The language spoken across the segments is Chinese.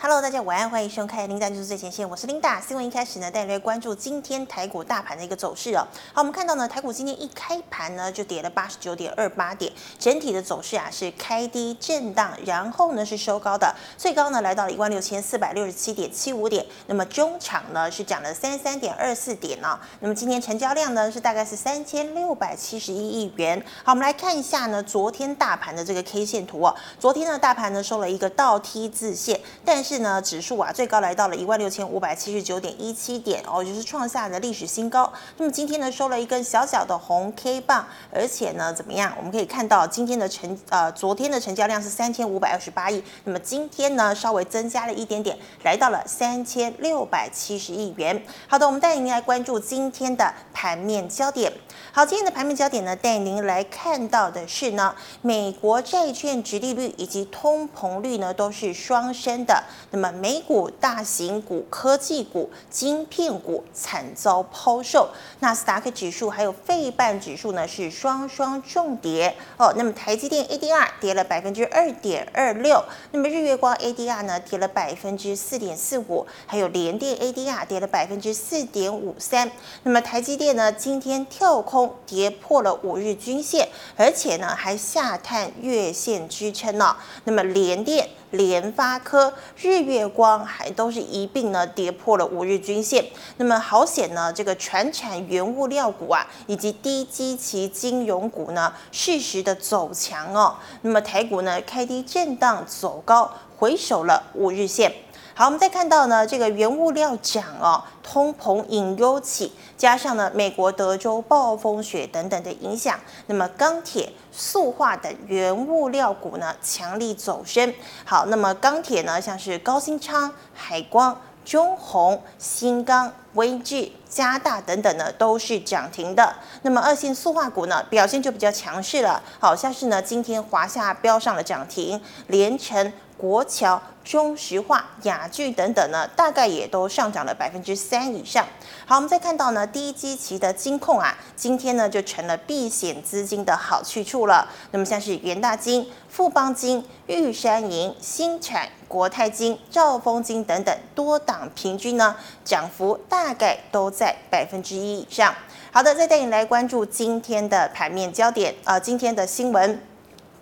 Hello，大家晚安，欢迎收看《林达就是最前线》，我是琳达。新闻一开始呢，带你来关注今天台股大盘的一个走势哦。好，我们看到呢，台股今天一开盘呢，就跌了八十九点二八点，整体的走势啊是开低震荡，然后呢是收高的，最高呢来到了一万六千四百六十七点七五点。那么中场呢是涨了三十三点二四点呢、那么今天成交量呢是大概是三千六百七十一亿元。好，我们来看一下呢，昨天大盘的这个 K 线图哦。昨天呢大盘呢收了一个倒 T 字线，但是是呢，指数啊最高来到了一万六千五百七十九点一七点哦，就是创下了历史新高。那么今天呢收了一根小小的红 K 棒，而且呢怎么样？我们可以看到今天的成呃昨天的成交量是三千五百二十八亿，那么今天呢稍微增加了一点点，来到了三千六百七十亿元。好的，我们带您来关注今天的盘面焦点。好，今天的盘面焦点呢，带您来看到的是呢，美国债券殖利率以及通膨率呢都是双升的。那么美股大型股、科技股、晶片股惨遭抛售，纳斯达克指数还有费半指数呢是双双重跌哦。那么台积电 ADR 跌了百分之二点二六，那么日月光 ADR 呢跌了百分之四点四五，还有联电 ADR 跌了百分之四点五三。那么台积电呢今天跳空跌破了五日均线，而且呢还下探月线支撑呢、哦。那么联电。联发科、日月光还都是一并呢跌破了五日均线，那么好险呢，这个船产原物料股啊，以及低基期金融股呢，适时的走强哦。那么台股呢开低震荡走高，回守了五日线。好，我们再看到呢，这个原物料涨哦，通膨隐忧起，加上呢美国德州暴风雪等等的影响，那么钢铁、塑化等原物料股呢强力走升。好，那么钢铁呢，像是高新昌、海光、中鸿、新钢、威聚、嘉大等等呢，都是涨停的。那么二线塑化股呢，表现就比较强势了，好像是呢今天华夏标上了涨停，联成。国桥、中石化、雅聚等等呢，大概也都上涨了百分之三以上。好，我们再看到呢，低基期的金控啊，今天呢就成了避险资金的好去处了。那么像是元大金、富邦金、玉山银、新产、国泰金、兆丰金等等，多档平均呢涨幅大概都在百分之一以上。好的，再带你来关注今天的盘面焦点啊、呃，今天的新闻。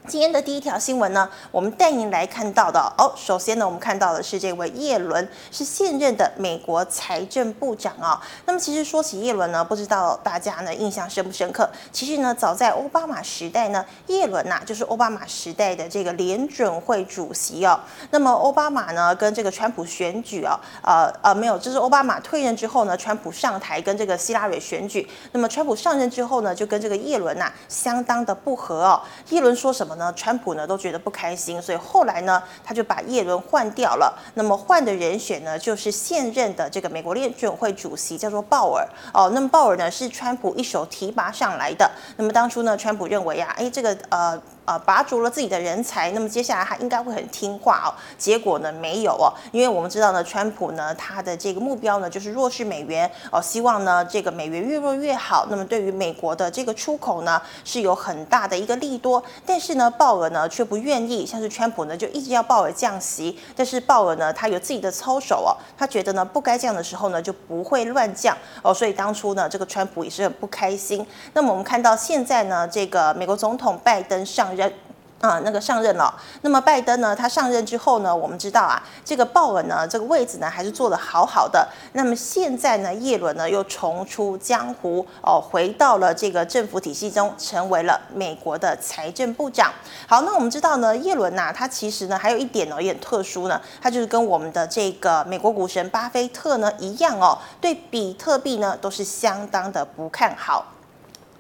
今天的第一条新闻呢，我们带您来看到的哦。首先呢，我们看到的是这位叶伦，是现任的美国财政部长啊、哦。那么，其实说起叶伦呢，不知道大家呢印象深不深刻？其实呢，早在奥巴马时代呢，叶伦呐、就是奥巴马时代的这个联准会主席哦。那么，奥巴马呢跟这个川普选举啊、哦，呃呃，没有，就是奥巴马退任之后呢，川普上台跟这个希拉蕊选举。那么，川普上任之后呢，就跟这个叶伦呐、相当的不合哦。叶伦说什么？呢，川普呢都觉得不开心，所以后来呢，他就把叶伦换掉了。那么换的人选呢，就是现任的这个美国联准会主席，叫做鲍尔。哦，那么鲍尔呢是川普一手提拔上来的。那么当初呢，川普认为啊，哎，这个呃。呃，拔足了自己的人才，那么接下来他应该会很听话哦。结果呢，没有哦，因为我们知道呢，川普呢，他的这个目标呢，就是弱势美元哦，希望呢，这个美元越弱越好。那么对于美国的这个出口呢，是有很大的一个利多。但是呢，鲍尔呢却不愿意，像是川普呢就一直要鲍尔降息，但是鲍尔呢，他有自己的操守哦，他觉得呢不该降的时候呢就不会乱降哦，所以当初呢，这个川普也是很不开心。那么我们看到现在呢，这个美国总统拜登上。人啊，那个上任了。那么拜登呢？他上任之后呢？我们知道啊，这个鲍尔呢，这个位置呢，还是做得好好的。那么现在呢，叶伦呢又重出江湖哦，回到了这个政府体系中，成为了美国的财政部长。好，那我们知道呢，叶伦呐，他其实呢还有一点呢，也很特殊呢，他就是跟我们的这个美国股神巴菲特呢一样哦，对比特币呢都是相当的不看好。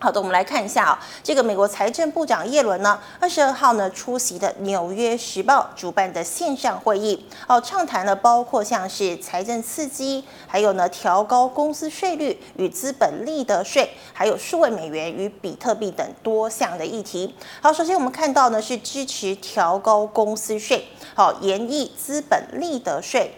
好的，我们来看一下啊，这个美国财政部长耶伦呢，二十二号呢出席的《纽约时报》主办的线上会议，哦，畅谈了包括像是财政刺激，还有呢调高公司税率与资本利得税，还有数位美元与比特币等多项的议题。好，首先我们看到呢是支持调高公司税，好，延役资本利得税。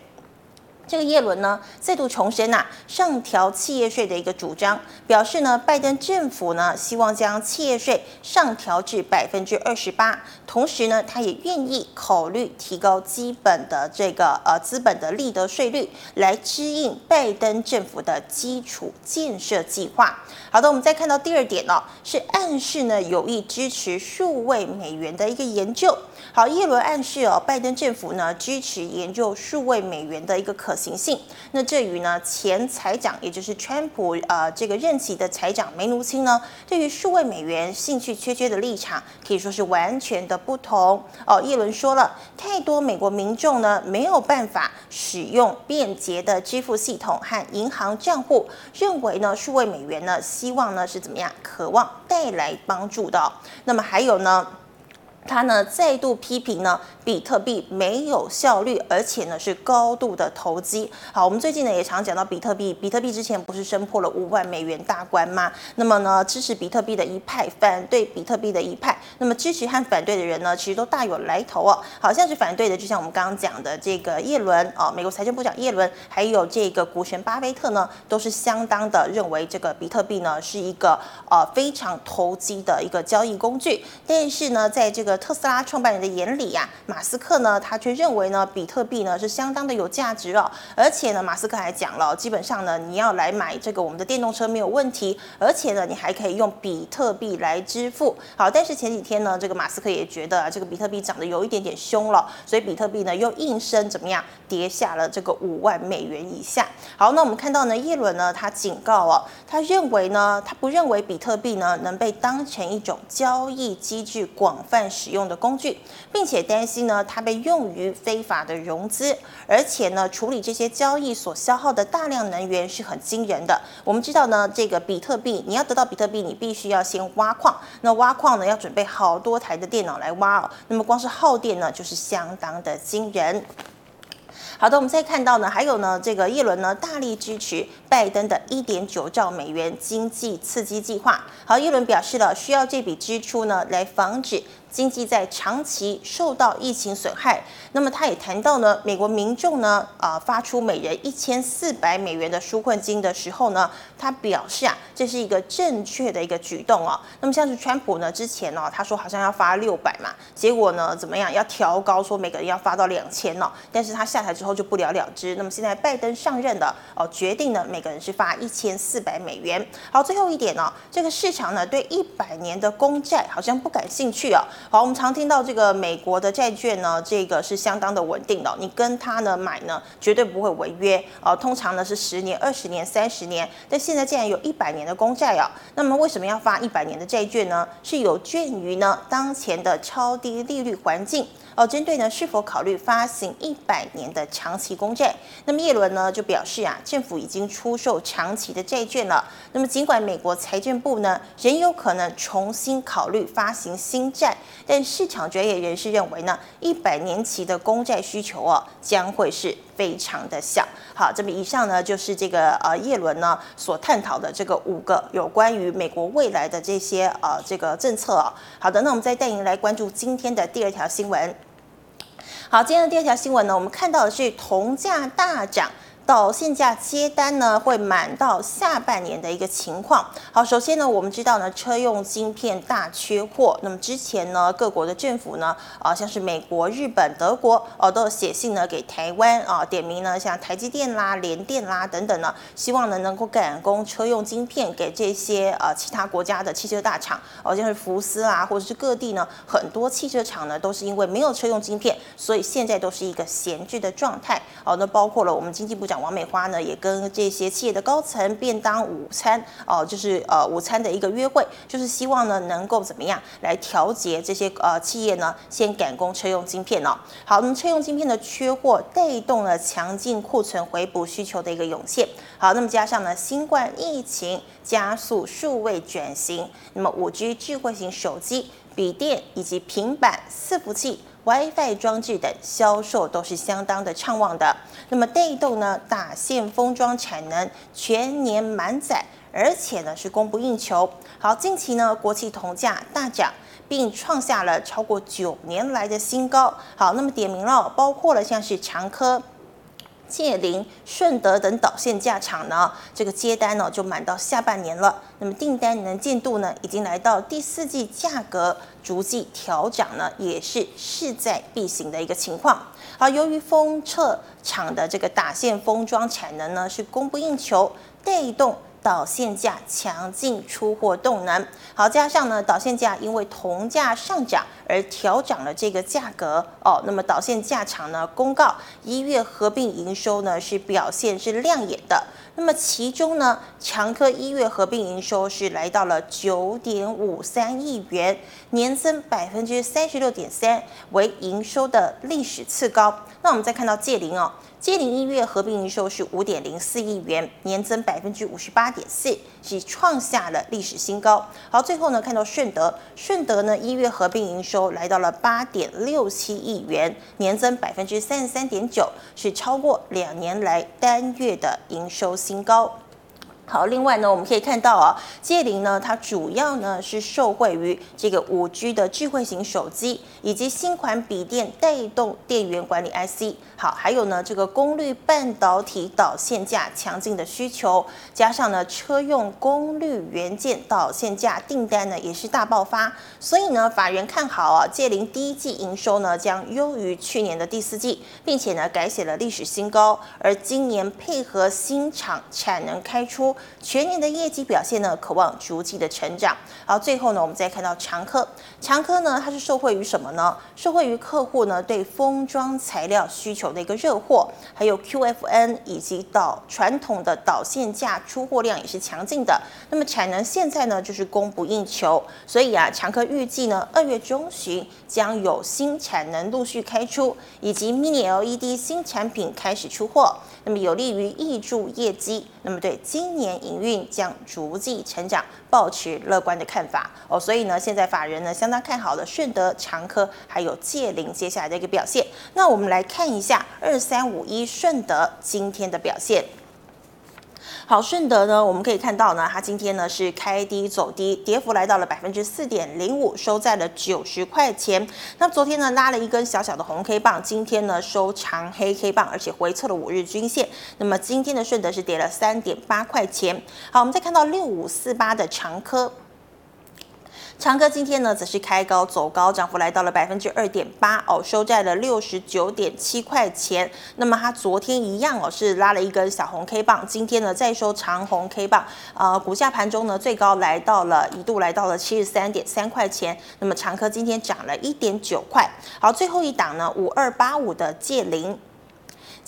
这个耶伦呢，再度重申呐、上调企业税的一个主张，表示呢，拜登政府呢，希望将企业税上调至百分之二十八，同时呢，他也愿意考虑提高基本的这个呃资本的利得税率，来支应拜登政府的基础建设计划。好的，我们再看到第二点呢、哦，是暗示呢有意支持数位美元的一个研究。好，叶伦暗示哦，拜登政府呢支持研究数位美元的一个可行性。那这与呢前财长，也就是川普呃这个任期的财长梅努钦呢，对于数位美元兴趣缺缺的立场，可以说是完全的不同哦。叶伦说了，太多美国民众呢没有办法使用便捷的支付系统和银行账户，认为呢数位美元呢希望呢是怎么样，渴望带来帮助的。那么还有呢？他呢再度批评呢，比特币没有效率，而且呢是高度的投机。好，我们最近呢也常讲到比特币，比特币之前不是升破了五万美元大关吗？那么呢支持比特币的一派，反对比特币的一派，那么支持和反对的人呢，其实都大有来头哦。好像是反对的，就像我们刚刚讲的这个叶伦啊，美国财政部长叶伦，还有这个股神巴菲特呢，都是相当的认为这个比特币呢是一个呃非常投机的一个交易工具。但是呢，在这个特斯拉创办人的眼里呀，马斯克呢，他却认为呢，比特币呢是相当的有价值哦。而且呢，马斯克还讲了，基本上呢，你要来买这个我们的电动车没有问题，而且呢，你还可以用比特币来支付。好，但是前几天呢，这个马斯克也觉得这个比特币涨得有一点点凶了，所以比特币呢又应声怎么样，跌下了这个五万美元以下。好，那我们看到呢，耶伦呢，他警告哦，他认为呢，他不认为比特币呢能被当成一种交易机制广泛使。使用的工具，并且担心呢，它被用于非法的融资，而且呢，处理这些交易所消耗的大量能源是很惊人的。我们知道呢，这个比特币，你要得到比特币，你必须要先挖矿，那挖矿呢，要准备好多台的电脑来挖哦，那么光是耗电呢，就是相当的惊人。好的，我们再看到呢，还有呢，这个叶伦呢大力支持拜登的一点九兆美元经济刺激计划。好，叶伦表示了需要这笔支出呢来防止。经济在长期受到疫情损害，那么他也谈到呢，美国民众呢，啊、发出每人一千四百美元的纾困金的时候呢，他表示啊，这是一个正确的一个举动哦。那么像是川普呢，之前呢、哦，他说好像要发六百嘛，结果呢，怎么样，要调高说每个人要发到两千哦，但是他下台之后就不了了之。那么现在拜登上任的哦，决定呢，每个人是发一千四百美元。好，最后一点呢、这个市场呢，对一百年的公债好像不感兴趣哦。好，我们常听到这个美国的债券呢，这个是相当的稳定的，你跟他呢买呢，绝对不会违约哦。通常呢是十年、二十年、三十年，但现在竟然有一百年的公债啊。那么为什么要发一百年的债券呢？是有鉴于呢当前的超低利率环境。哦，针对呢是否考虑发行一百年的长期公债，那么叶伦呢就表示啊，政府已经出售长期的债券了。那么尽管美国财政部呢仍有可能重新考虑发行新债，但市场专业人士认为呢，一百年期的公债需求哦将会是非常的小。好，这么以上呢就是这个呃叶伦呢所探讨的这个五个有关于美国未来的这些呃这个政策哦。好的，那我们再带您来关注今天的第二条新闻。好，今天的第二条新闻呢，我们看到的是铜价大涨。到现价接单呢，会满到下半年的一个情况。好，首先呢，我们知道呢，车用晶片大缺货。那么之前呢，各国的政府呢，啊，像是美国、日本、德国，哦，都有写信呢给台湾啊，点名呢，像台积电啦、联电啦等等呢，希望呢能够赶工车用晶片给这些呃其他国家的汽车大厂，哦，像是福斯啊，或者是各地呢很多汽车厂呢，都是因为没有车用晶片，所以现在都是一个闲置的状态。好，那包括了我们经济部长。王美花呢，也跟这些企业的高层便当午餐哦，就是呃午餐的一个约会，就是希望呢能够怎么样来调节这些呃企业呢，先赶工车用晶片哦。好，那么车用晶片的缺货带动了强劲库存回补需求的一个涌现。好，那么加上呢新冠疫情加速数位转型，那么五 G 智慧型手机、笔电以及平板伺服器。WiFi 装置等销售都是相当的畅旺的，那么带动呢大线封装产能全年满载，而且呢是供不应求。好，近期呢国际铜价大涨，并创下了超过九年来的新高。好，那么点名了，包括了像是长科。界林、顺德等导线架厂呢，这个接单呢就满到下半年了。那么订单能见度呢，已经来到第四季价格逐季调涨呢，也是势在必行的一个情况。好，由于封测厂的这个打线封装产能呢是供不应求，带动。导线价强劲出货动能，好，加上呢，导线价因为铜价上涨而调涨了这个价格哦。那么导线价厂呢公告一月合并营收呢是表现是亮眼的。那么其中呢，长科一月合并营收是来到了九点五三亿元，年增百分之三十六点三，为营收的历史次高。那我们再看到界凌哦。界凌一月合并营收是五点零四亿元，年增百分之五十八点四，是创下了历史新高。好，最后呢，看到顺德，顺德呢一月合并营收来到了八点六七亿元，年增百分之三十三点九，是超过两年来单月的营收新高。好，另外呢，我们可以看到啊，界凌呢，它主要呢是受惠于这个五 G 的智慧型手机以及新款笔电带动电源管理 IC。好，还有呢这个功率半导体导线架强劲的需求，加上呢车用功率元件导线架订单呢也是大爆发，所以呢法人看好啊，界凌第一季营收呢将优于去年的第四季，并且呢改写了历史新高，而今年配合新厂产能开出。全年的业绩表现呢，可望逐季的成长。好，最后呢，我们再看到长科，长科呢，它是受惠于什么呢？受惠于客户呢对封装材料需求的一个热货，还有 QFN 以及导传统的导线架出货量也是强劲的。那么产能现在呢就是供不应求，所以啊，长科预计呢二月中旬将有新产能陆续开出，以及 Mini LED 新产品开始出货，那么有利于易住业绩。那么对今年。营运将逐季成长，保持乐观的看法哦。所以呢，现在法人呢相当看好了顺德、长科还有借灵接下来的一个表现。那我们来看一下二三五一顺德今天的表现。好，顺德呢，我们可以看到呢，它今天呢是开低走低，跌幅来到了百分之四点零五，收在了九十块钱。那昨天呢拉了一根小小的红 K 棒，今天呢收长黑 K 棒，而且回测了五日均线。那么今天的顺德是跌了三点八块钱。好，我们再看到六五四八的长科。长科今天呢，则是开高走高，涨幅来到了百分之二点八哦，收在了六十九点七块钱。那么它昨天一样哦，是拉了一根小红 K 棒，今天呢再收长红 K 棒，呃，股价盘中呢最高来到了一度来到了七十三点三块钱。那么长科今天涨了一点九块。好，最后一档呢，五二八五的界凌。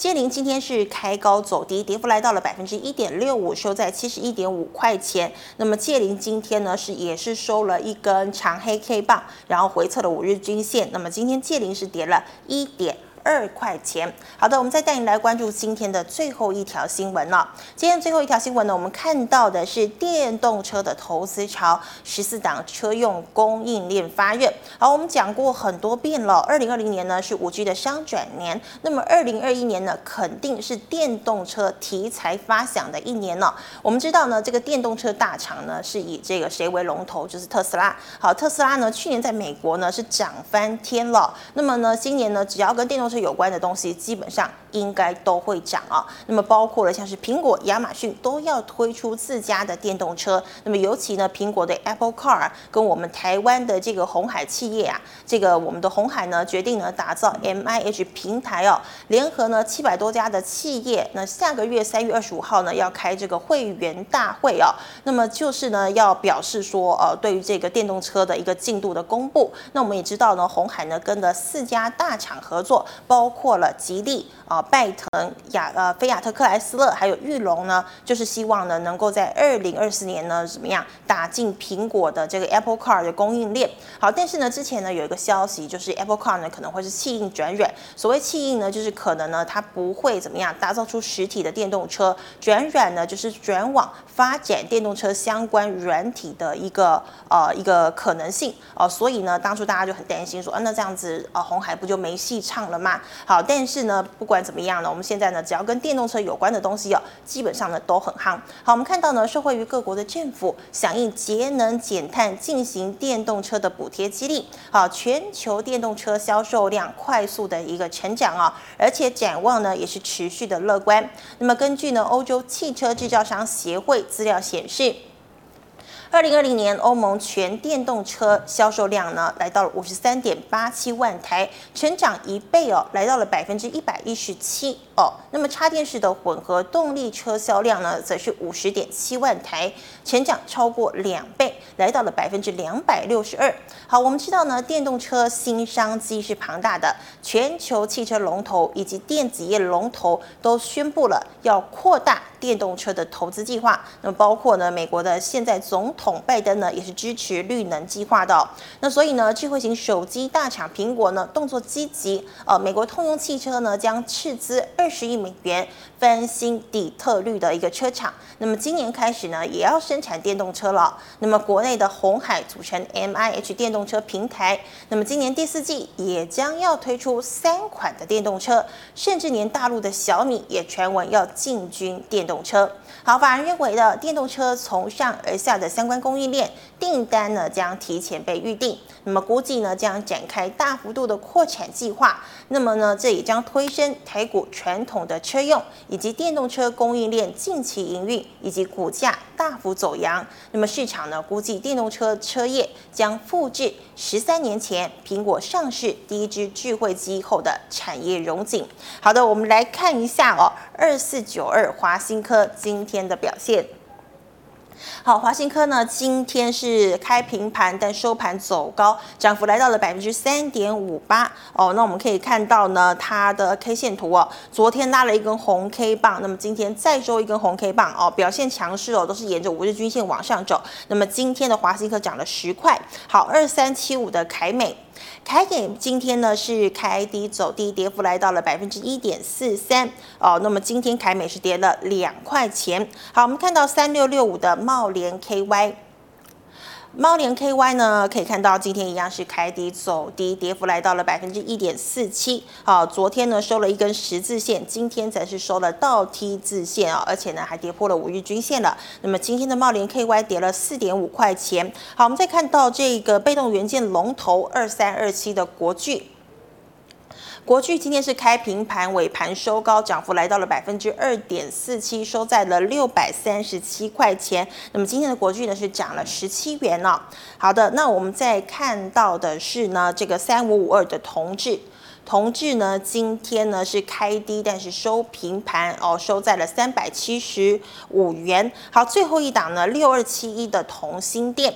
借灵今天是开高走低，跌幅来到了百分之一点六五，收在七十一点五块钱。那么借灵今天呢是也是收了一根长黑 K 棒，然后回测了五日均线。那么今天借灵是跌了一点。二块钱。好的，我们再带你来关注今天的最后一条新闻了。今天最后一条新闻呢，我们看到的是电动车的投资潮，十四档车用供应链发热。好，我们讲过很多遍了，二零二零年呢是五 G 的商转年，那么二零二一年呢肯定是电动车题材发响的一年了。我们知道呢，这个电动车大厂呢是以这个谁为龙头，就是特斯拉。好，特斯拉呢去年在美国呢是涨翻天了，那么呢今年呢只要跟电动车有关的东西基本上应该都会涨啊，那么包括了像是苹果、亚马逊都要推出自家的电动车，那么尤其呢，苹果的 Apple Car 跟我们台湾的这个鸿海企业啊，这个我们的鸿海呢决定呢打造 MIH 平台哦，联合呢七百多家的企业，那下个月三月二十五号呢要开这个会员大会哦，那么就是呢要表示说呃对于这个电动车的一个进度的公布，那我们也知道呢鸿海呢跟了四家大厂合作。包括了吉利啊、拜腾、亚呃、菲亚特克莱斯勒，还有玉龙呢，就是希望呢能够在二零二四年呢怎么样打进苹果的这个 Apple Car 的供应链。好，但是呢之前呢有一个消息，就是 Apple Car 呢可能会是弃硬转软。所谓弃硬呢，就是可能呢它不会怎么样打造出实体的电动车，转软呢就是转往发展电动车相关软体的一个呃一个可能性哦。所以呢当初大家就很担心说，啊那这样子啊红海不就没戏唱了吗？好，但是呢，不管怎么样呢，我们现在呢，只要跟电动车有关的东西哦，基本上呢都很夯。好，我们看到呢，受惠于各国的政府响应节能减碳，进行电动车的补贴激励，好，全球电动车销售量快速的一个成长啊，而且展望呢也是持续的乐观。那么根据呢欧洲汽车制造商协会资料显示。二零二零年，欧盟全电动车销售量呢，来到了五十三点八七万台，成长一倍哦，来到了百分之一百一十七哦。那么插电式的混合动力车销量呢，则是五十点七万台，成长超过两倍，来到了百分之两百六十二。好，我们知道呢，电动车新商机是庞大的，全球汽车龙头以及电子业龙头都宣布了要扩大电动车的投资计划。那么包括呢，美国的现在总统拜登呢也是支持绿能计划的，那所以呢，智慧型手机大厂苹果呢动作积极，呃，美国通用汽车呢将斥资二十亿美元翻新底特律的一个车厂，那么今年开始呢也要生产电动车了。那么国内的红海组成 MIH 电动车平台，那么今年第四季也将要推出三款的电动车，甚至连大陆的小米也传闻要进军电动车。好，法人认为的电动车从上而下的相关供应链订单呢，将提前被预定，那么估计呢将展开大幅度的扩产计划，那么呢这也将推升台股传统的车用以及电动车供应链近期营运以及股价大幅走扬，那么市场呢估计电动车车业将复制十三年前苹果上市第一支智慧机后的产业荣景。好的，我们来看一下哦，二四九二华新科今今天的表现。好，华新科呢，今天是开平盘，但收盘走高，涨幅来到了百分之三点五八。哦，那我们可以看到呢，它的 K 线图哦，昨天拉了一根红 K 棒，那么今天再收一根红 K 棒哦，表现强势哦，都是沿着五日均线往上走。那么今天的华新科涨了十块。好，二三七五的凯美。凯美今天呢是开低走低，跌幅来到了百分之一点四三哦。那么今天凯美是跌了两块钱。好，我们看到三六六五的茂联 KY。猫联 KY 呢，可以看到今天一样是开低走低，跌幅来到了百分之一点四七。好，昨天呢收了一根十字线，今天则是收了倒 T 字线啊，而且呢还跌破了五日均线了。那么今天的猫联 KY 跌了四点五块钱。好，我们再看到这个被动元件龙头二三二七的国巨。国巨今天是开平盘，尾盘收高，涨幅来到了百分之二点四七，收在了六百三十七块钱。那么今天的国巨呢是涨了十七元哦。好的，那我们再看到的是呢，这个三五五二的同致，同致呢今天呢是开低，但是收平盘哦，收在了三百七十五元。好，最后一档呢六二七一的同心电。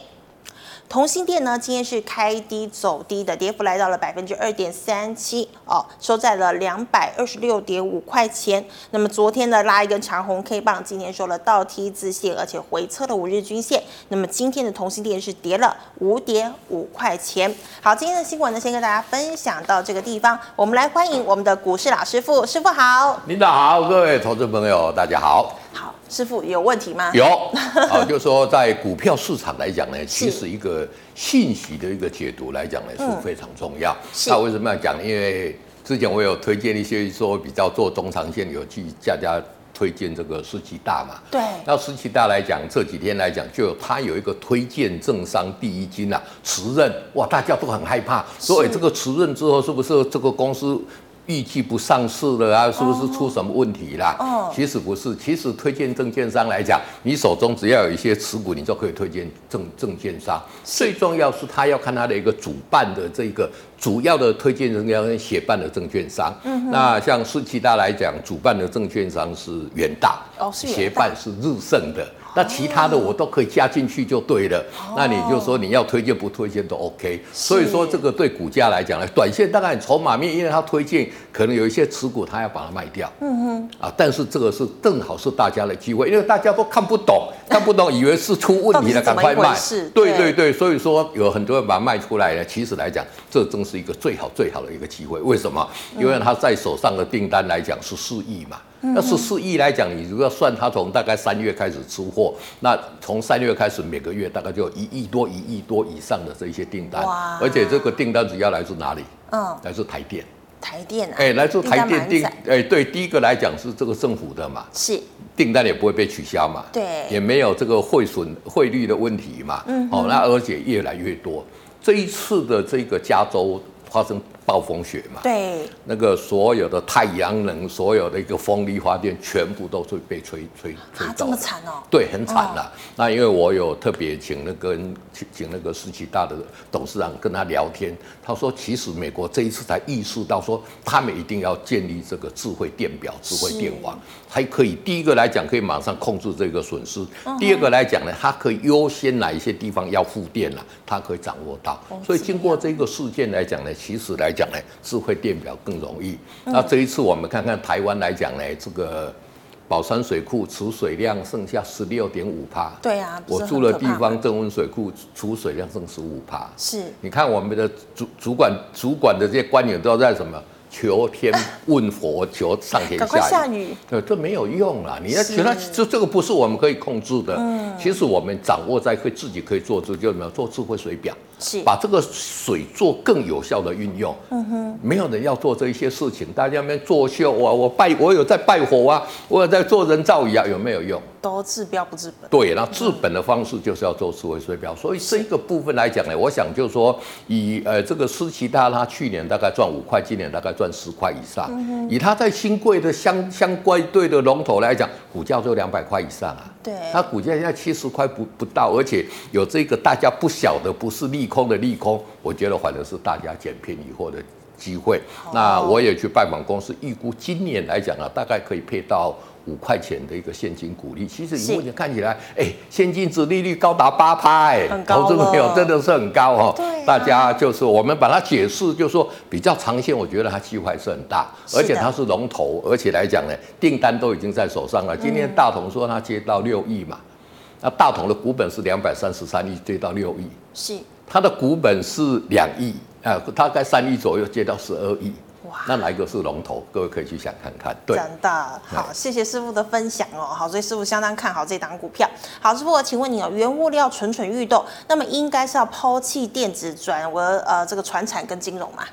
同心电呢，今天是开低走低的，跌幅来到了百分之二点三七哦，收在了两百二十六点五块钱。那么昨天呢，拉一根长红 K 棒，今天收了倒 T 字线，而且回测了五日均线。那么今天的同心电是跌了五点五块钱。好，今天的新闻呢，先跟大家分享到这个地方。我们来欢迎我们的股市老师傅，师傅好。领导好，各位投资朋友大家好。好。师傅有问题吗？有 啊，就是说在股票市场来讲呢，其实一个信息的一个解读来讲呢是非常重要。那为什么要讲？因为之前我有推荐一些说比较做中长线，有去大家推荐这个十七大嘛。对。那十七大来讲，这几天来讲，就他有一个推荐政商第一金啊，辞任哇，大家都很害怕，所以这个辞任之后是不是这个公司？预计不上市了啊，是不是出什么问题啦？哦，其实不是，其实推荐证券商来讲，你手中只要有一些持股，你就可以推荐证证券商。最重要是他要看他的一个主办的这个主要的推荐人要跟协办的证券商。嗯，那像十七大来讲，主办的证券商是远大，哦，协办是日盛的。那其他的我都可以加进去就对了。哦、那你就说你要推荐不推荐都 OK。所以说这个对股价来讲呢，短线大概筹码面，因为它推荐可能有一些持股，它要把它卖掉。嗯哼。啊，但是这个是正好是大家的机会，因为大家都看不懂，看不懂，以为是出问题了，赶快卖。对对对，所以说有很多人把它卖出来了。其实来讲，这正是一个最好最好的一个机会。为什么？因为他在手上的订单来讲是四亿嘛。那十四亿来讲，你如果算它从大概三月开始出货，那从三月开始每个月大概就有一亿多、一亿多以上的这些订单，哇。而且这个订单主要来自哪里？嗯，来自台电。台电啊，哎，来自台电订订，哎，对，第一个来讲是这个政府的嘛，是。订单也不会被取消嘛，对，也没有这个汇损汇率的问题嘛，嗯，哦，那而且越来越多，这一次的这个加州发生。暴风雪嘛，对，那个所有的太阳能，所有的一个风力发电，全部都是被吹吹吹啊，这么惨哦，对，很惨了。哦、那因为我有特别请那个请请那个世奇大的董事长跟他聊天，他说其实美国这一次才意识到说，他们一定要建立这个智慧电表、智慧电网，还可以第一个来讲可以马上控制这个损失，嗯、第二个来讲呢，它可以优先哪一些地方要复电了，它可以掌握到。哦、所以经过这个事件来讲呢，其实来。讲呢，智慧电表更容易。那这一次我们看看台湾来讲呢，这个宝山水库储水量剩下十六点五帕。对啊，我住的地方正温水库储水量剩十五帕。是，你看我们的主主管主管的这些官员都在什么？求天问佛，求上天下雨。下雨。对，这没有用了。你要觉得这这个不是我们可以控制的。嗯。其实我们掌握在可以自己可以做，这就什么？做智慧水表。是。把这个水做更有效的运用。嗯哼。没有人要做这一些事情，大家在那边作秀啊！我拜，我有在拜火啊，我有在做人造雨啊，有没有用？都治标不治本。对，那治本的方式就是要做智慧水表。所以这个部分来讲呢，我想就是说，以呃这个斯奇大，他去年大概赚五块，今年大概赚十块以上。以他在新贵的相相关对的龙头来讲，股价就两百块以上啊。对。它股价现在七十块不不到，而且有这个大家不晓得，不是利空的利空，我觉得反而是大家捡便宜货的机会。那我也去拜访公司，预估今年来讲啊，大概可以配到。五块钱的一个现金股利，其实你目前看起来，哎，现金值利率高达八趴，哎，投资朋友真的是很高哦。对、啊，大家就是我们把它解释，就是说比较长线，我觉得它机会还是很大，而且它是龙头，而且来讲呢，订单都已经在手上了。今天大同说他接到六亿嘛，那大同的股本是两百三十三亿，接到六亿，是，它的股本是两亿，啊，大概三亿左右，接到十二亿。哇那哪一个是龙头？各位可以去想看看。对，真的好，谢谢师傅的分享哦。好，所以师傅相当看好这档股票。好，师傅，我请问你哦，原物料蠢蠢欲动，那么应该是要抛弃电子转为呃这个船产跟金融吗？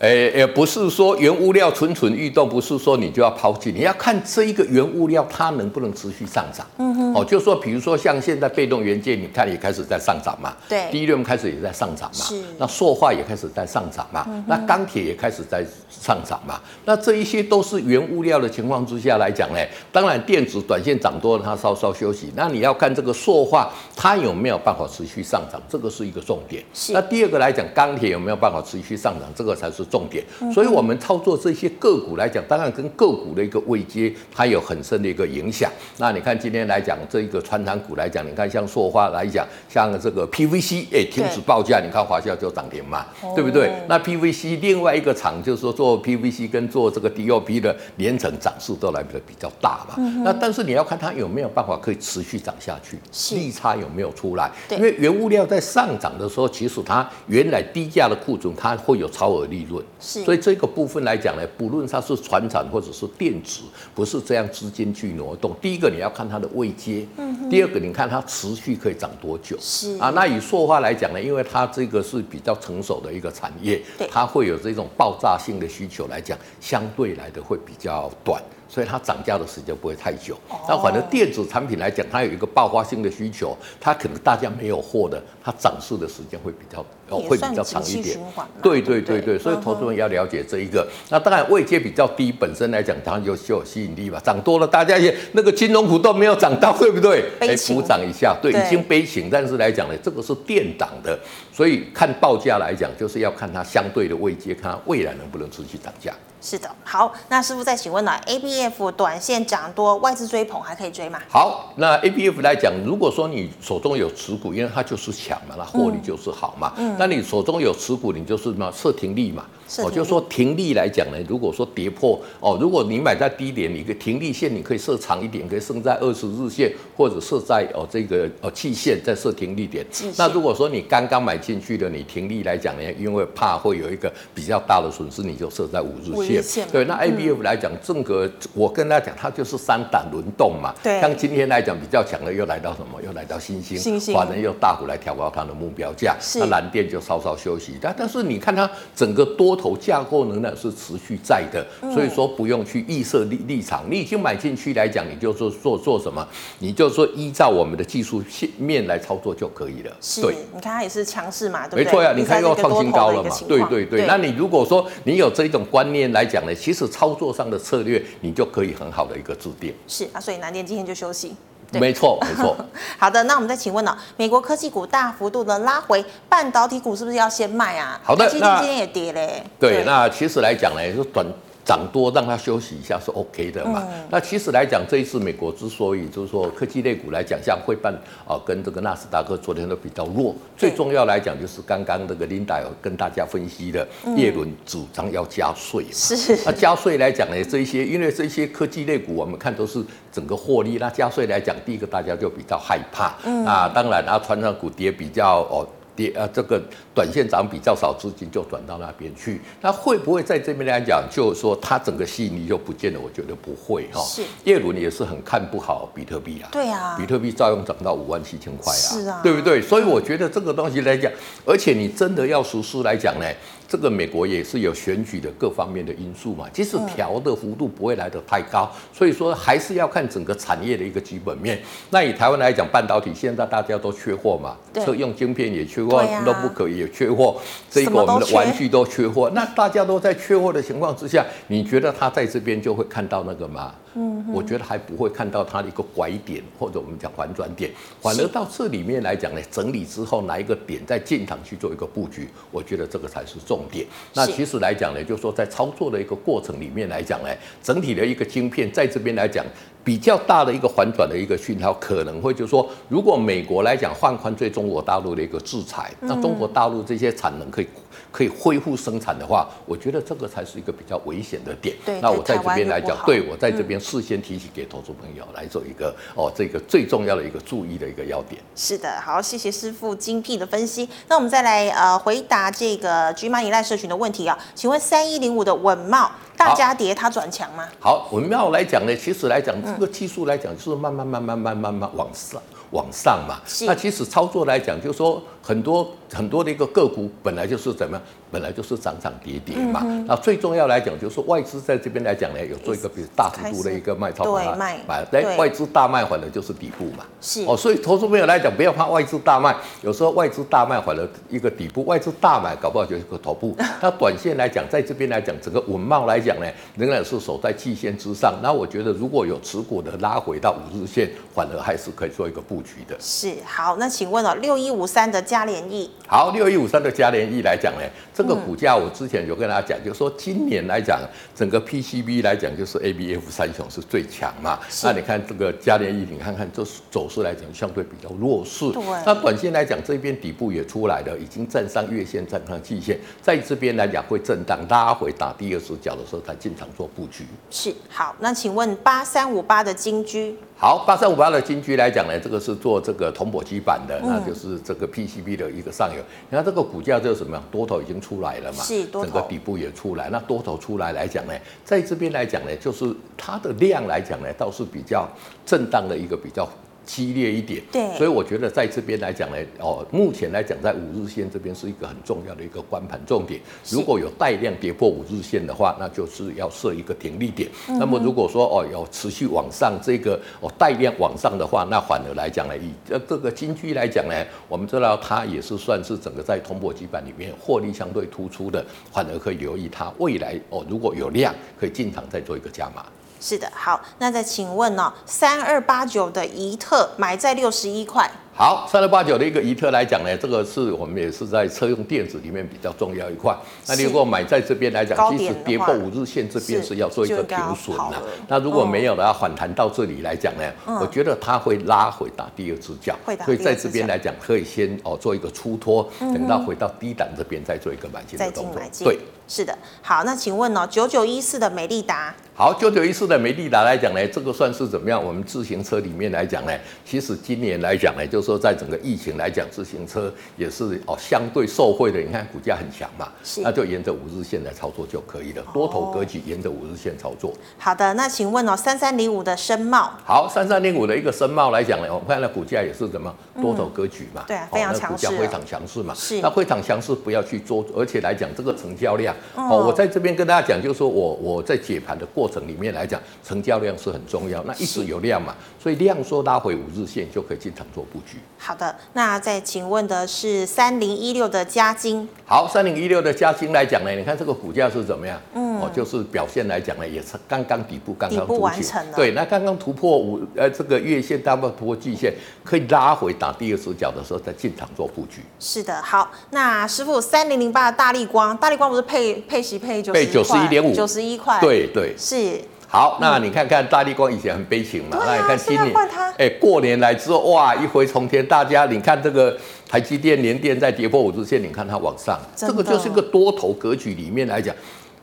诶，也不是说原物料蠢蠢欲动，不是说你就要抛弃，你要看这一个原物料它能不能持续上涨。嗯哼，哦，就说比如说像现在被动元件，你看也开始在上涨嘛。对，第一轮开始也在上涨嘛。是。那塑化也开始在上涨嘛。嗯。那钢铁也开始在上涨嘛。那这一些都是原物料的情况之下来讲呢，当然电子短线涨多了，它稍稍休息。那你要看这个塑化它有没有办法持续上涨，这个是一个重点。是。那第二个来讲，钢铁有没有办法持续上涨，这个才是重点。所以，我们操作这些个股来讲，当然跟个股的一个位阶，它有很深的一个影响。那你看今天来讲，这一个传产股来讲，你看像塑化来讲，像这个 PVC，哎，停止报价，你看华夏就涨停嘛，对不对？那 PVC 另外一个厂就是说做 PVC 跟做这个 DOP 的连成涨势都来的比较大嘛。那但是你要看它有没有办法可以持续涨下去，利差有没有出来？因为原物料在上涨的时候，其实它原来低价的库存，它会有超额利润。是。所以这个部分来讲呢，不论它是船产或者是电子，不是这样资金去挪动。第一个你要看它的位阶，第二个你看它持续可以涨多久，是啊。那以塑化来讲呢，因为它这个是比较成熟的一个产业，它会有这种爆炸性的需求来讲，相对来的会比较短。所以它涨价的时间不会太久，那反正电子产品来讲，它有一个爆发性的需求，它可能大家没有货的，它涨势的时间会比较会比较长一点。对对对对，所以投资人要了解这一个。那当然位阶比较低，本身来讲它就就有吸引力嘛，涨多了大家也那个金融股都没有涨到，对不对？哎，补涨一下，对，已经悲情。但是来讲呢，这个是垫档的，所以看报价来讲，就是要看它相对的位阶，看它未来能不能持续涨价。是的，好，那师傅再请问了，A B F 短线涨多，外资追捧还可以追吗？好，那 A B F 来讲，如果说你手中有持股，因为它就是强嘛，那获利就是好嘛。嗯。那你手中有持股，你就是什么设停利嘛。我、哦、就说停利来讲呢，如果说跌破哦，如果你买在低点，你个停利线你可以设长一点，可以设在二十日线，或者设在哦这个哦期限再设停利点。线那如果说你刚刚买进去的，你停利来讲呢，因为怕会有一个比较大的损失，你就设在五日线。对，那 ABF 来讲，嗯、整个我跟他讲，它就是三档轮动嘛。对。像今天来讲比较强的，又来到什么？又来到新兴，新兴，反正又大幅来调高它的目标价。是。那蓝电就稍稍休息，但但是你看它整个多头架构仍然是持续在的，嗯、所以说不用去预设立立场。你已经买进去来讲，你就做做做什么？你就说依照我们的技术线面来操作就可以了。是。对。你看它也是强势嘛，对不对？没错呀，你看又创新高了嘛。对对对。那你如果说你有这一种观念来讲呢，其实操作上的策略你就可以很好的一个制定。是啊，所以南电今天就休息。没错，没错。好的，那我们再请问了、哦？美国科技股大幅度的拉回，半导体股是不是要先卖啊？好的，那今天也跌嘞。对，对那其实来讲呢，就短。涨多让它休息一下是 OK 的嘛？嗯、那其实来讲，这一次美国之所以就是说科技类股来讲，像汇办啊，跟这个纳斯达克昨天都比较弱，最重要来讲就是刚刚那个琳达有跟大家分析的，叶伦主张要加税嘛。是。那加税来讲呢，这一些因为这些科技类股我们看都是整个获利，那加税来讲，第一个大家就比较害怕。嗯。啊，当然啊，传产股跌比较哦。跌啊，这个短线涨比较少，资金就转到那边去。那会不会在这边来讲，就是说它整个吸引力就不见了？我觉得不会哈。是。叶伦也是很看不好比特币啊。对啊。比特币照样涨到五万七千块啊。是啊。对不对？所以我觉得这个东西来讲，而且你真的要实施来讲呢。这个美国也是有选举的各方面的因素嘛，即使调的幅度不会来得太高，所以说还是要看整个产业的一个基本面。那以台湾来讲，半导体现在大家都缺货嘛，车用晶片也缺货，notebook 也缺货，这个我们的玩具都缺货。那大家都在缺货的情况之下，你觉得他在这边就会看到那个吗？嗯，我觉得还不会看到它的一个拐点，或者我们讲反转点，反而到这里面来讲呢，整理之后哪一个点再进场去做一个布局，我觉得这个才是重点。那其实来讲呢，就是说在操作的一个过程里面来讲呢，整体的一个晶片在这边来讲比较大的一个反转的一个讯号，可能会就是说，如果美国来讲放宽对中国大陆的一个制裁，那中国大陆这些产能可以。可以恢复生产的话，我觉得这个才是一个比较危险的点。对，那我在这边来讲，对我在这边事先提醒给投资朋友来做一个、嗯、哦，这个最重要的一个注意的一个要点。是的，好，谢谢师傅精辟的分析。那我们再来呃回答这个 GMoney LINE 社群的问题啊，请问三一零五的稳懋大家跌它转强吗？好，我们要来讲呢，其实来讲这个技术来讲就是慢慢慢慢慢慢慢往上。往上嘛，那其实操作来讲，就是说很多很多的一个个股本来就是怎么样，本来就是涨涨跌跌嘛。那最重要来讲，就是外资在这边来讲呢，有做一个比较大幅度的一个卖超，对卖，来外资大卖反而就是底部嘛。是哦，所以投资朋友来讲，不要怕外资大卖，有时候外资大卖反而一个底部，外资大买搞不好就是个头部。那短线来讲，在这边来讲，整个稳懋来讲呢，仍然是守在季线之上。那我觉得如果有持股的拉回到五日线，反而还是可以做一个布局的。是好，那请问哦，六一五三的嘉联益，好，六一五三的嘉联益来讲呢，这个股价我之前有跟大家讲，就是说今年来讲，整个 PCB 来讲就是 ABF 三雄是最强嘛。那你看这个嘉联益，你看看这走势来讲相对比较弱势。对。那短线来讲，这边底部也出来了，已经站上月线，站上季线，在这边来讲会震荡拉回打第二只脚的时候才进场做布局。是好，那请问八三五八的金居。好，八三五八的金居来讲呢，这个是做这个铜箔基板的，那就是这个 PCB 的一个上游。你看这个股价就是什么样，多头已经出来了嘛，是多头，整个底部也出来。那多头出来来讲呢，在这边来讲呢，就是它的量来讲呢，倒是比较震荡的一个比较。激烈一点，对，所以我觉得在这边来讲呢，哦，目前来讲在五日线这边是一个很重要的一个关盘重点。如果有带量跌破五日线的话，那就是要设一个停利点。嗯、那么如果说哦有持续往上这个哦带量往上的话，那反而来讲呢，以这这个金居来讲呢，我们知道它也是算是整个在铜箔基板里面获利相对突出的，反而可以留意它未来哦如果有量可以进场再做一个加码。是的，好，那再请问呢、三二八九的宜特买在六十一块。好，三六八九的一个宜特来讲呢，这个是我们也是在车用电子里面比较重要一块。那你如果买在这边来讲，其实跌破五日线这边是要做一个停损的。那如果没有的话，反弹到这里来讲呢，嗯、我觉得它会拉回打第二只脚。所以在这边来讲，可以先哦做一个出脱，等到回到低档这边再做一个买进的动作。对。是的，好，那请问哦，九九一四的美利达。好，九九一四的美利达来讲呢，这个算是怎么样？我们自行车里面来讲呢，其实今年来讲呢，就是说在整个疫情来讲，自行车也是哦相对受惠的。你看股价很强嘛，是那就沿着五日线来操作就可以了。多头格局，沿着五日线操作。好的，那请问哦，三三零五的深茂。好，三三零五的一个深茂来讲呢，我们看到股价也是怎么多头格局嘛？对啊，非常强势，非常强势嘛。是，那非常强势，不要去做。而且来讲这个成交量，哦，我在这边跟大家讲，就是说我我在解盘的过程里面来讲。成交量是很重要，那一直有量嘛，所以量缩拉回五日线就可以进场做布局。好的，那再请问的是三零一六的嘉金。好，三零一六的嘉金来讲呢，你看这个股价是怎么样？嗯，哦，就是表现来讲呢，也是刚刚底部刚刚突破完成了。对，那刚刚突破五呃这个月线，大部分突破季线，可以拉回打第二只脚的时候再进场做布局。是的，好，那师傅三零零八的大力光，大力光不是配配息配九九十一点五，九十一块，对对是。好，那你看看大力光以前很悲情嘛，嗯、那你看今年，哎、欸，过年来之后，哇，一飞冲天，大家你看这个台积电、联电在跌破五日线，你看它往上，这个就是一个多头格局里面来讲，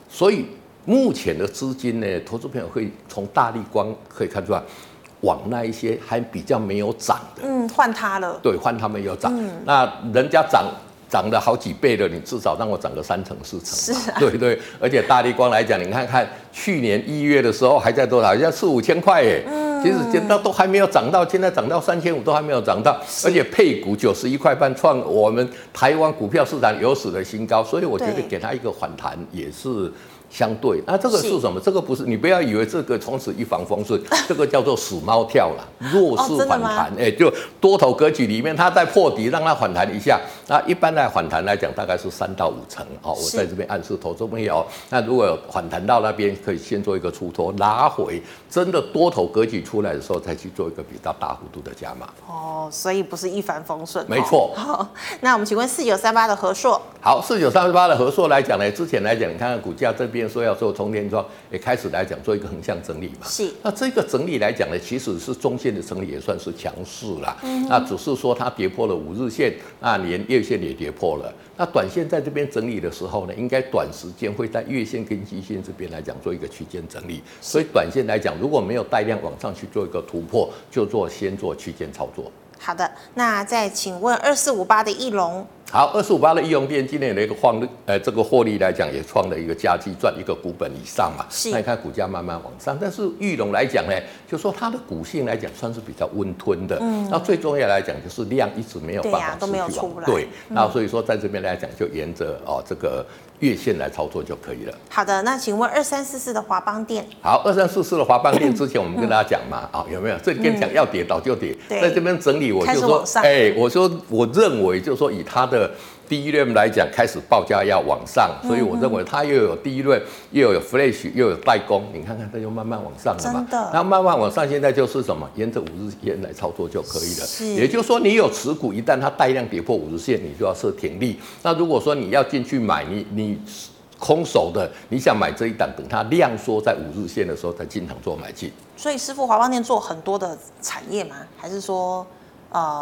所以目前的资金呢，投资朋友会从大力光可以看出来，往那一些还比较没有涨的，嗯，换它了，对，换他们有涨，嗯、那人家涨。涨了好几倍了，你至少让我涨个三成四成。是啊，对对，而且大立光来讲，你看看去年一月的时候还在多少？好像四五千块耶。嗯。其实现在都还没有涨到，现在涨到三千五都还没有涨到，而且配股九十一块半，创我们台湾股票市场有史的新高，所以我觉得给它一个反弹也是。相对，那这个是什么？这个不是你不要以为这个从此一帆风顺，这个叫做死猫跳了，弱势反弹。哎、哦欸，就多头格局里面，它在破底，让它反弹一下。那一般来反弹来讲，大概是三到五成。哦，我在这边暗示投资朋友，那如果有反弹到那边，可以先做一个出脱拉回，真的多头格局出来的时候，再去做一个比较大幅度的加码。哦，所以不是一帆风顺。没错。好，那我们请问四九三八的和硕。好，四九三八的和硕来讲呢，之前来讲，你看看股价这边。说要做充电桩，也开始来讲做一个横向整理嘛。是。那这个整理来讲呢，其实是中线的整理，也算是强势啦。嗯。那只是说它跌破了五日线，那连月线也跌破了。那短线在这边整理的时候呢，应该短时间会在月线跟季线这边来讲做一个区间整理。所以短线来讲，如果没有带量往上去做一个突破，就做先做区间操作。好的，那再请问二四五八的义隆。好，二十五八的易用电今年的一个获呃，这个获利来讲也创了一个佳绩，赚一个股本以上嘛。是。那你看股价慢慢往上，但是玉龙来讲呢，就说它的股性来讲算是比较温吞的。嗯。那最重要来讲就是量一直没有办法持续往。对啊，都没有出来。对。那所以说在这边来讲，就沿着哦这个月线来操作就可以了。好的，那请问二三四四的华邦店。好，二三四四的华邦店之前我们跟大家讲嘛，啊、嗯哦、有没有？这跟你讲要跌倒就跌，嗯、在这边整理我就说，哎、欸，我说我认为就是说以它的。第一轮来讲，开始报价要往上，所以我认为它又有第一轮，又有 flash，又有代工，你看看它就慢慢往上了嘛。那慢慢往上，现在就是什么？沿着五日线来操作就可以了。是。也就是说，你有持股，一旦它带量跌破五日线，你就要设停利。那如果说你要进去买，你你空手的，你想买这一档，等它量缩在五日线的时候再进场做买进。所以师傅，华邦店做很多的产业吗？还是说？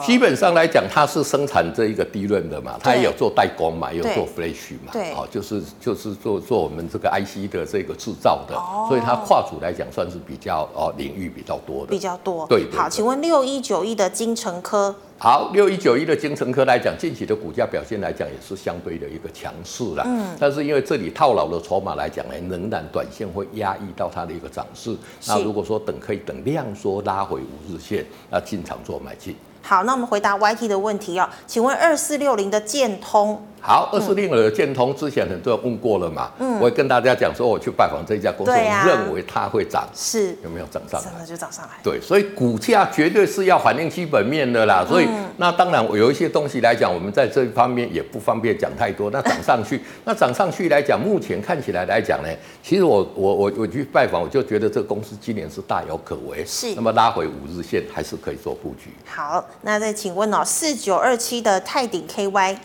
基本上来讲，它是生产这一个 DRAM 的嘛，它也有做代工嘛，也有做 Flash 嘛，对，哦，就是就是做做我们这个 IC 的这个制造的，哦、所以它跨组来讲算是比较哦领域比较多的，比较多。对，好，请问六一九一的精成科。好，六一九一的精成科来讲，近期的股价表现来讲也是相对的一个强势了。嗯，但是因为这里套牢的筹码来讲呢，仍然短线会压抑到它的一个涨势。那如果说等可以等量缩拉回五日线，那进场做买进。好，那我们回答 YT 的问题哦，请问二四六零的建通。好，二四六零的建通之前很多人问过了嘛，嗯，我也跟大家讲说，我去拜访这家公司，啊、我认为它会涨，是有没有涨上来？真的就涨上来。对，所以股价绝对是要反映基本面的啦。所以、嗯、那当然，我有一些东西来讲，我们在这一方面也不方便讲太多。那涨上去，那涨上去来讲，目前看起来来讲呢，其实我我我我去拜访，我就觉得这个公司今年是大有可为。是，那么拉回五日线还是可以做布局。好，那再请问哦，四九二七的泰鼎 KY。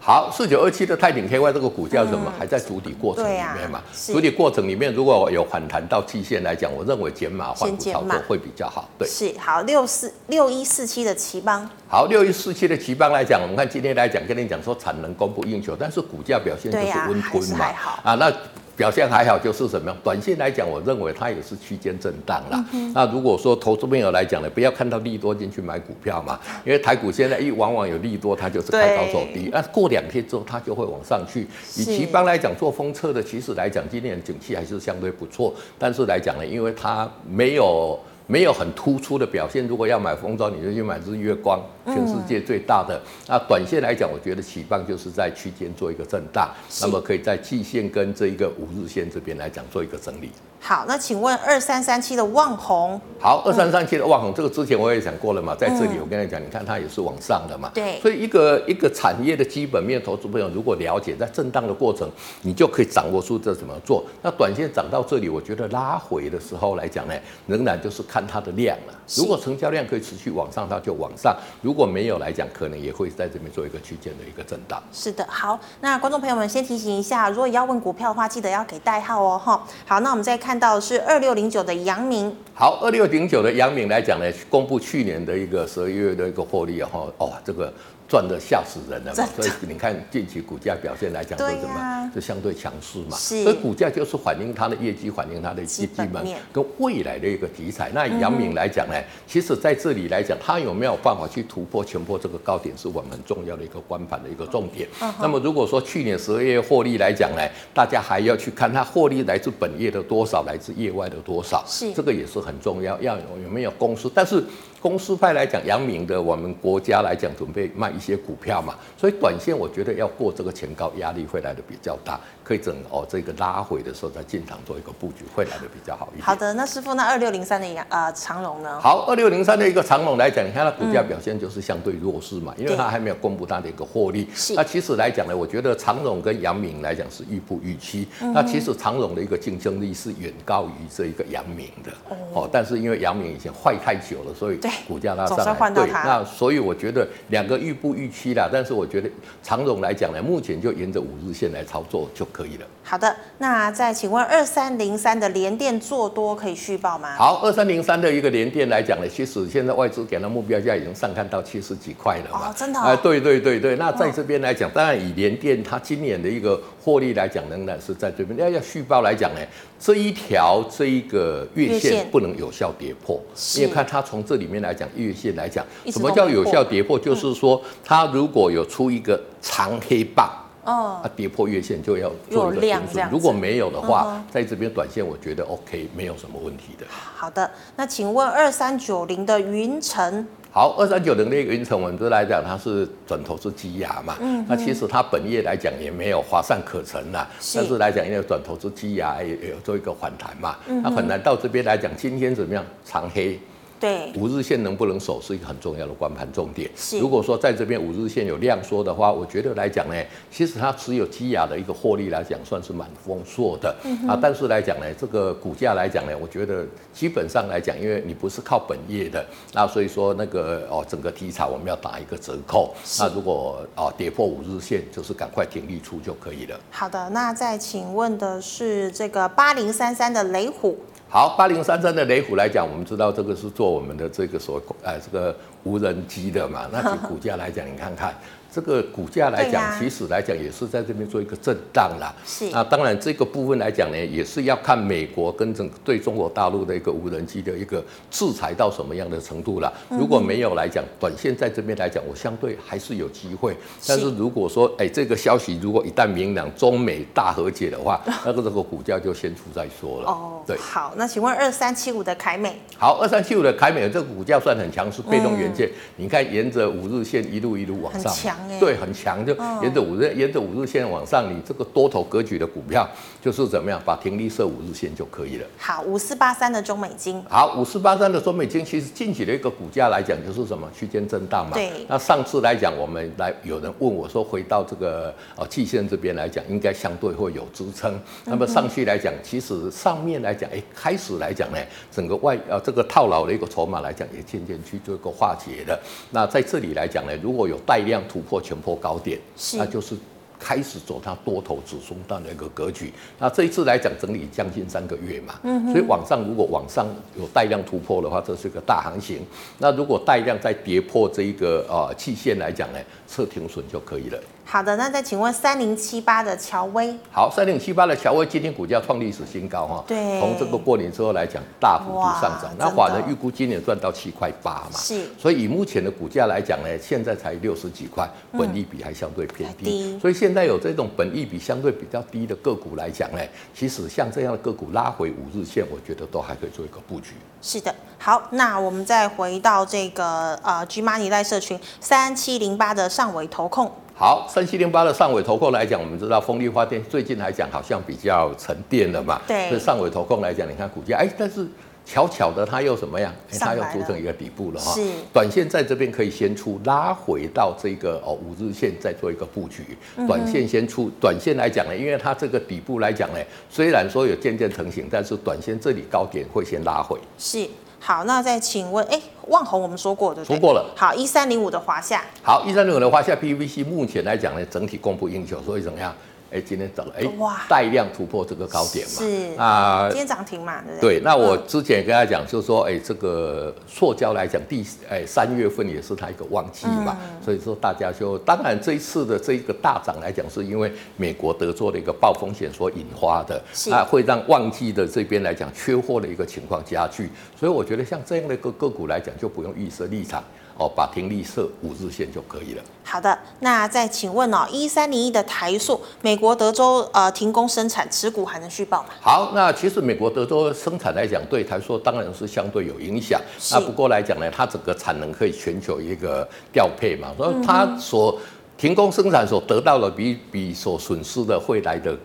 好，四九二七的泰鼎 KY 这个股价什么、嗯、还在筑底过程里面嘛？筑底、啊、过程里面如果有反弹到期限来讲，我认为减码换股操作会比较好。对，是好六四六一四七的奇邦。好，六一四七的奇邦来讲，我们看今天来讲，跟你讲说产能供不应求，但是股价表现就是温吞嘛。啊，啊，那。表现还好，就是什么样？短线来讲，我认为它也是区间震荡啦。嗯、那如果说投资朋友来讲呢，不要看到利多进去买股票嘛，因为台股现在一往往有利多，它就是开高走低。那过两天之后，它就会往上去。以奇邦来讲，做风车的，其实来讲，今年景气还是相对不错。但是来讲呢，因为它没有。没有很突出的表现。如果要买封装，你就去买日月光，全世界最大的。那、嗯、短线来讲，我觉得起棒就是在区间做一个震荡，那么可以在季线跟这一个五日线这边来讲做一个整理。好，那请问二三三七的望红？好，二三三七的旺宏，这个之前我也讲过了嘛，在这里我跟你讲，你看它也是往上的嘛。对。所以一个一个产业的基本面，投资朋友如果了解，在震荡的过程，你就可以掌握出这怎么做。那短线涨到这里，我觉得拉回的时候来讲呢，仍然就是看它的量了。如果成交量可以持续往上，它就往上；如果没有来讲，可能也会在这边做一个区间的一个震荡。是的，好，那观众朋友们先提醒一下，如果要问股票的话，记得要给代号哦，哈。好，那我们再看到是二六零九的阳明。好，二六零九的阳明来讲呢，公布去年的一个十二月的一个获利，哈，哦，这个。赚的吓死人了嘛，所以你看近期股价表现来讲，说什么？就相对强势嘛。所以股价就是反映它的业绩，反映它的基本面跟未来的一个题材。那阳明来讲呢，其实在这里来讲，它有没有办法去突破前波这个高点，是我们很重要的一个观盘的一个重点。那么如果说去年十二月获利来讲呢，大家还要去看它获利来自本业的多少，来自业外的多少，是这个也是很重要。要有有没有公司，但是。公司派来讲，阳明的我们国家来讲，准备卖一些股票嘛，所以短线我觉得要过这个前高压力会来的比较大，可以整哦这个拉回的时候再进场做一个布局会来的比较好一点。好的，那师傅，那二六零三的阳呃长荣呢？好，二六零三的一个长荣来讲，你看它股价表现就是相对弱势嘛，嗯、因为它还没有公布它的一个获利。那其实来讲呢，我觉得长荣跟阳明来讲是预不预期。嗯、那其实长荣的一个竞争力是远高于这一个阳明的。哦。但是因为阳明以前坏太久了，所以股价拉上来。对，那所以我觉得两个预不预期啦，但是我觉得长总来讲呢，目前就沿着五日线来操作就可以了。好的，那再请问二三零三的联电做多可以续报吗？好，二三零三的一个联电来讲呢，其实现在外资给的目标价已经上看到七十几块了嘛。哦，真的、哦？哎，对对对对，那在这边来讲，当然以联电它今年的一个获利来讲，仍然是在这边。要要续报来讲呢，这一条这一个月线不能有效跌破，因为看它从这里面来讲，月线来讲，什么叫有效跌破？就是说它如果有出一个长黑棒。哦，它跌破月线就要做一个停损，如果没有的话，嗯、在这边短线我觉得 OK，没有什么问题的。好的，那请问二三九零的云澂，好，二三九零的云层，我们来讲它是转投资积压嘛，嗯，那其实它本业来讲也没有乏善可陈呐，是。但是来讲因为转投资积压也也有做一个反弹嘛，那反弹到这边来讲，今天怎么样？长黑？对，五日线能不能守是一个很重要的关盘重点。是，如果说在这边五日线有量缩的话，我觉得来讲呢，其实它持有积压的一个获利来讲，算是蛮丰硕的。嗯、啊，但是来讲呢，这个股价来讲呢，我觉得基本上来讲，因为你不是靠本业的，那所以说那个哦，整个题材我们要打一个折扣。是那如果哦跌破五日线，就是赶快停利出就可以了。好的，那再请问的是这个八零三三的雷虎。好，八零三三的雷虎来讲，我们知道这个是做我们的这个所呃这个无人机的嘛，那股价来讲，你看看。这个股价来讲，其实来讲也是在这边做一个震荡啦。是啊，当然这个部分来讲呢，也是要看美国跟整个对中国大陆的一个无人机的一个制裁到什么样的程度啦。如果没有来讲，短线在这边来讲，我相对还是有机会。但是如果说哎，这个消息如果一旦明朗，中美大和解的话，那个这个股价就先出再说了。哦，对。好，那请问二三七五的凯美？好，二三七五的凯美这个股价算很强，是被动元件。你看沿着五日线一路一路往上。对，很强，就沿着五日，沿着五日线往上，你这个多头格局的股票就是怎么样，把停利设五日线就可以了。好，五四八三的中美金。好，五四八三的中美金，其实近期的一个股价来讲，就是什么区间震荡嘛。对。那上次来讲，我们来有人问我说，回到这个呃季线这边来讲，应该相对会有支撑。那么上去来讲，其实上面来讲，哎，开始来讲呢，整个外呃这个套牢的一个筹码来讲，也渐渐去做一个化解的。那在这里来讲呢，如果有带量突破前破高点，是那就是。开始走它多头止松段的一个格局，那这一次来讲整理将近三个月嘛，嗯，所以往上如果往上有带量突破的话，这是个大行情。那如果带量再跌破这一个呃季线来讲呢，设停损就可以了。好的，那再请问三零七八的乔威，好，三零七八的乔威今天股价创历史新高哈，对，从这个过年之后来讲大幅度上涨，那法人预估今年赚到七块八嘛，是，所以以目前的股价来讲呢，现在才六十几块，本益比还相对偏低，嗯、所以现在有这种本益比相对比较低的个股来讲呢，其实像这样的个股拉回五日线，我觉得都还可以做一个布局。是的，好，那我们再回到这个呃 GMoney 赖社群三七零八的上纬投控。好，三七零八的上尾投控来讲，我们知道风力发电最近来讲好像比较沉淀了嘛。对。所以上尾投控来讲，你看股价，哎，但是巧巧的它又怎么样？哎，它又组成一个底部了哈。是。短线在这边可以先出，拉回到这个哦五日线再做一个布局。短线先出，短线来讲呢，因为它这个底部来讲呢，虽然说有渐渐成型，但是短线这里高点会先拉回。是。好，那再请问，哎，旺宏我们说过对不对？说过了。好，一三零五的华夏。好，一三零五的华夏 PVC 目前来讲呢，整体供不应求，所以怎么样？哎，今天涨了，哎，哇，带量突破这个高点嘛，是。啊，今天涨停嘛，对不对？对，那我之前跟他讲，就是说，哎，这个塑胶来讲，第哎三月份也是它一个旺季嘛，所以说大家就，当然这一次的这一个大涨来讲，是因为美国德州的一个暴风险所引发的，啊，会让旺季的这边来讲缺货的一个情况加剧，所以我觉得像这样的一个个股来讲，就不用预设立场。哦，把停利设五日线就可以了。好的，那再请问哦，一三零一的台塑，美国德州呃停工生产，持股还能续报吗？好，那其实美国德州生产来讲，对台塑当然是相对有影响。那不过来讲呢，它整个产能可以全球一个调配嘛，所以它所停工生产所得到的比比所损失的会来的。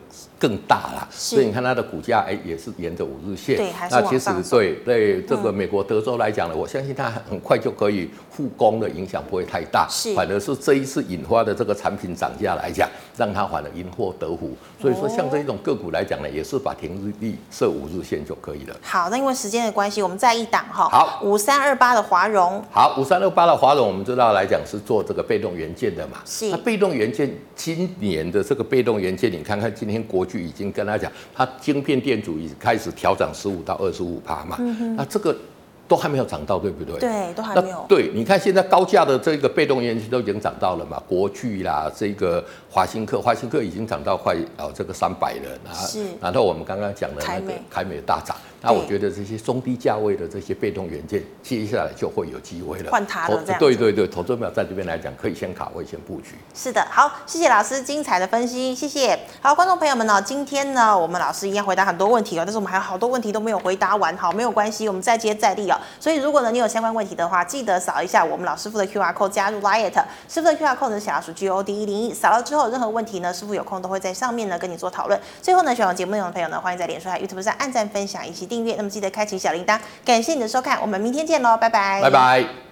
更大了，所以你看它的股价，哎，也是沿着五日线。对，那其实对对这个美国德州来讲呢，我相信它很快就可以复工的影响不会太大。是，反而是这一次引发的这个产品涨价来讲，让它反而因祸得福。所以说，像这一种个股来讲呢，也是把停日历设五日线就可以了。好，那因为时间的关系，我们再一档哈。好，五三二八的华融。好，五三二八的华融，我们知道来讲是做这个被动元件的嘛。是。那被动元件今年的这个被动元件，你看看今天国巨已经跟他讲。他晶片电阻已经开始调涨十五到二十五趴嘛，那这个都还没有涨到，对不对？对，都还没有。对，你看现在高价的这个被动元件都已经涨到了嘛，国巨啦，这个华新科，华新科已经涨到快哦这个三百了，是。然后我们刚刚讲的那个凯美大涨。那我觉得这些中低价位的这些被动元件，接下来就会有机会了。换它了，这样。对对对，投资者在这边来讲，可以先卡位，先布局。是的，好，谢谢老师精彩的分析，谢谢。好，观众朋友们呢，今天呢，我们老师一样回答很多问题哦，但是我们还有好多问题都没有回答完，好，没有关系，我们再接再厉哦。所以如果呢，你有相关问题的话，记得扫一下我们老师傅的 QR code 加入 liet 师傅的 QR code 是小老鼠 G O D 一零一，扫了之后，任何问题呢，师傅有空都会在上面呢跟你做讨论。最后呢，喜欢节目内容的朋友呢，欢迎在脸书和 YouTube 上按赞、分享以及订阅，那么记得开启。小铃铛，感谢你的收看，我们明天见喽，拜拜，拜拜。